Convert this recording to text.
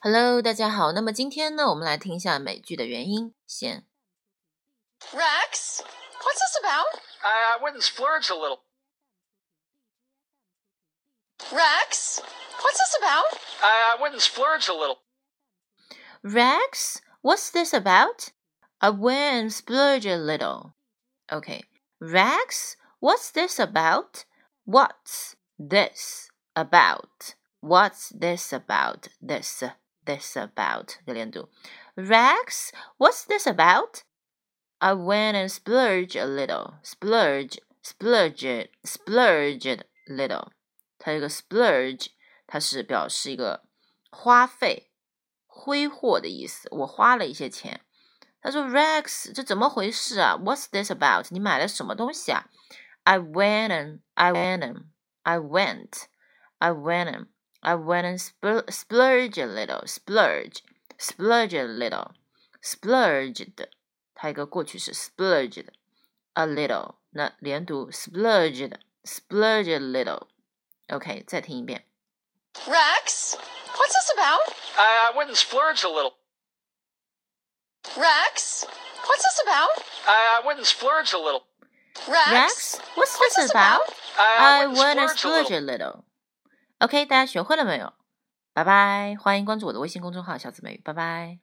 Hello，大家好。那么今天呢，我们来听一下美剧的原音先。 Rex, what's this about? I, I wouldn't splurge a little. Rex, what's this about? I, I wouldn't splurge a little. Rex, what's this about? I went and splurged a little. Okay, Rex, what's this about? What's this about? What's this about? This, this about 这个连读。Rex, what's this about? I went and splurged a little. Splurge, splurged, splurged little. 它有一个 splurge，它是表示一个花费、挥霍的意思。我花了一些钱。他说：“Rex，这怎么回事啊？What's this about？你买了什么东西啊？”I went and I went and I went I went and I went and spl splurged a little splurge splurge a little splurged，它一个过去式 splurged a little，那连读 splurged splurged a little。OK，再听一遍。 Rex, what's this about? I, I wouldn't splurge a little. Rex, what's this about? I, I wouldn't splurge a little. Rex, Rex, what's what's this this about? I, I I wanna wouldn't splurge splurge a a little. OK，大家学会了没有？拜拜，欢迎关注我的微信公众号“小紫妹”，拜拜。